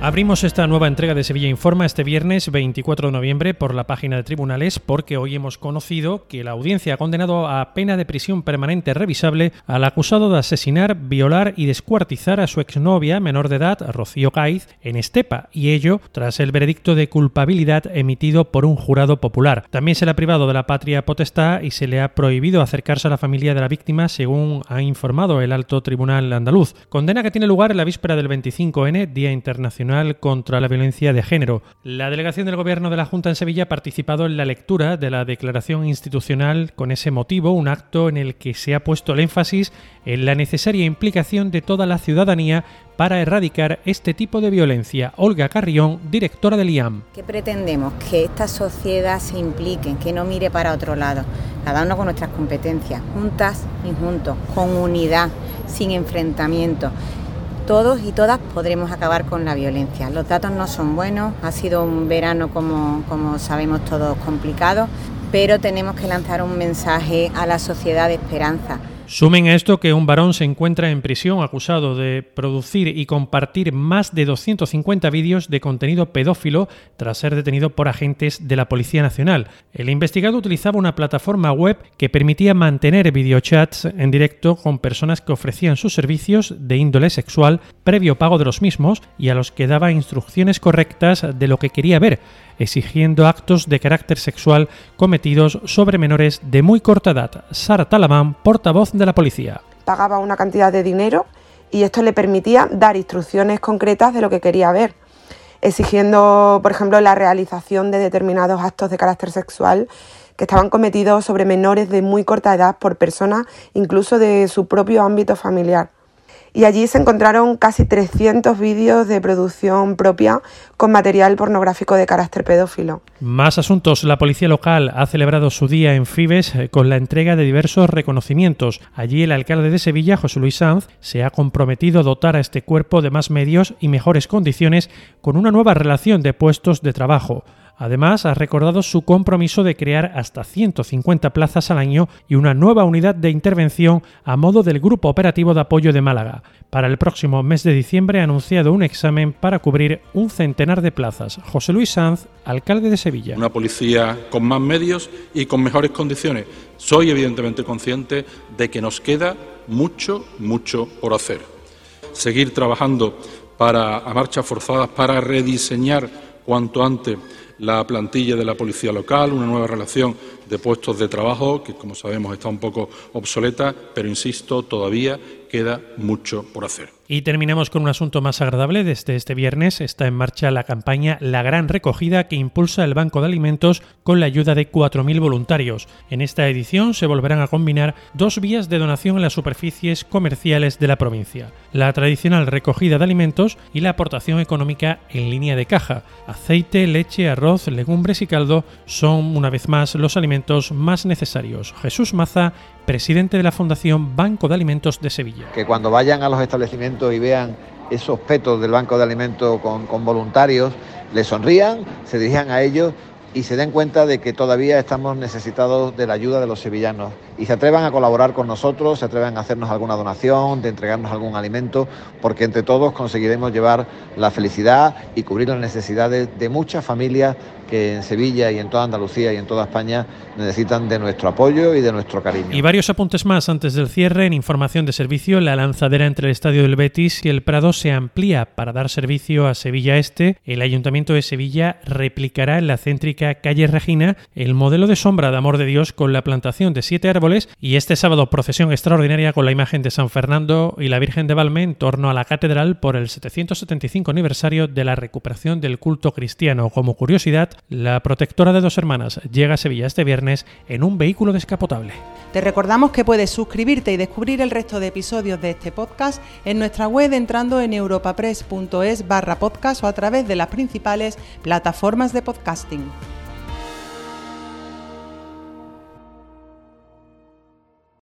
Abrimos esta nueva entrega de Sevilla Informa este viernes 24 de noviembre por la página de tribunales porque hoy hemos conocido que la audiencia ha condenado a pena de prisión permanente revisable al acusado de asesinar, violar y descuartizar a su exnovia menor de edad, Rocío Caiz, en Estepa, y ello tras el veredicto de culpabilidad emitido por un jurado popular. También se le ha privado de la patria potestad y se le ha prohibido acercarse a la familia de la víctima, según ha informado el alto tribunal andaluz. Condena que tiene lugar en la víspera del 25N, Día Internacional contra la Violencia de Género. La delegación del Gobierno de la Junta en Sevilla ha participado en la lectura de la declaración institucional con ese motivo, un acto en el que se ha puesto el énfasis en la necesaria implicación de toda la ciudadanía para erradicar este tipo de violencia. Olga Carrión, directora del IAM. ¿Qué pretendemos? Que esta sociedad se implique, que no mire para otro lado, cada uno con nuestras competencias, juntas y juntos, con unidad, sin enfrentamiento todos y todas podremos acabar con la violencia. Los datos no son buenos, ha sido un verano como, como sabemos todos complicado, pero tenemos que lanzar un mensaje a la sociedad de esperanza. Sumen a esto que un varón se encuentra en prisión acusado de producir y compartir más de 250 vídeos de contenido pedófilo tras ser detenido por agentes de la Policía Nacional. El investigado utilizaba una plataforma web que permitía mantener videochats en directo con personas que ofrecían sus servicios de índole sexual previo pago de los mismos y a los que daba instrucciones correctas de lo que quería ver exigiendo actos de carácter sexual cometidos sobre menores de muy corta edad. Sara Talamán, portavoz de la policía. Pagaba una cantidad de dinero y esto le permitía dar instrucciones concretas de lo que quería ver, exigiendo, por ejemplo, la realización de determinados actos de carácter sexual que estaban cometidos sobre menores de muy corta edad por personas incluso de su propio ámbito familiar y allí se encontraron casi 300 vídeos de producción propia con material pornográfico de carácter pedófilo. Más asuntos. La policía local ha celebrado su día en Fibes eh, con la entrega de diversos reconocimientos. Allí el alcalde de Sevilla, José Luis Sanz, se ha comprometido a dotar a este cuerpo de más medios y mejores condiciones con una nueva relación de puestos de trabajo. Además, ha recordado su compromiso de crear hasta 150 plazas al año y una nueva unidad de intervención a modo del Grupo Operativo de Apoyo de Málaga. Para el próximo mes de diciembre ha anunciado un examen para cubrir un centenar de plazas. José Luis Sanz, alcalde de Sevilla. Una policía con más medios y con mejores condiciones. Soy evidentemente consciente de que nos queda mucho, mucho por hacer. Seguir trabajando para, a marchas forzadas para rediseñar cuanto antes la plantilla de la policía local, una nueva relación de puestos de trabajo que, como sabemos, está un poco obsoleta, pero insisto, todavía queda mucho por hacer. Y terminamos con un asunto más agradable. Desde este viernes está en marcha la campaña La Gran Recogida que impulsa el Banco de Alimentos con la ayuda de 4.000 voluntarios. En esta edición se volverán a combinar dos vías de donación en las superficies comerciales de la provincia. La tradicional recogida de alimentos y la aportación económica en línea de caja. Aceite, leche, arroz, legumbres y caldo son una vez más los alimentos más necesarios. Jesús Maza, presidente de la Fundación Banco de Alimentos de Sevilla. Que cuando vayan a los establecimientos y vean esos petos del Banco de Alimentos con, voluntarios, les sonrían, se dirijan a ellos y se den cuenta de que todavía estamos necesitados de la ayuda de los sevillanos y se atrevan a colaborar con nosotros, se atrevan a hacernos alguna donación, de entregarnos algún alimento, porque entre todos conseguiremos llevar la felicidad y cubrir las necesidades de muchas familias que en Sevilla y en toda Andalucía y en toda España necesitan de nuestro apoyo y de nuestro cariño. Y varios apuntes más antes del cierre. En información de servicio, la lanzadera entre el Estadio del Betis y el Prado se amplía para dar servicio a Sevilla Este. El Ayuntamiento de Sevilla replicará en la céntrica calle Regina el modelo de sombra de Amor de Dios con la plantación de siete árboles y este sábado procesión extraordinaria con la imagen de San Fernando y la Virgen de Valme en torno a la catedral por el 775 aniversario de la recuperación del culto cristiano. Como curiosidad, la protectora de dos hermanas llega a Sevilla este viernes en un vehículo descapotable. Te recordamos que puedes suscribirte y descubrir el resto de episodios de este podcast en nuestra web entrando en europapress.es barra podcast o a través de las principales plataformas de podcasting.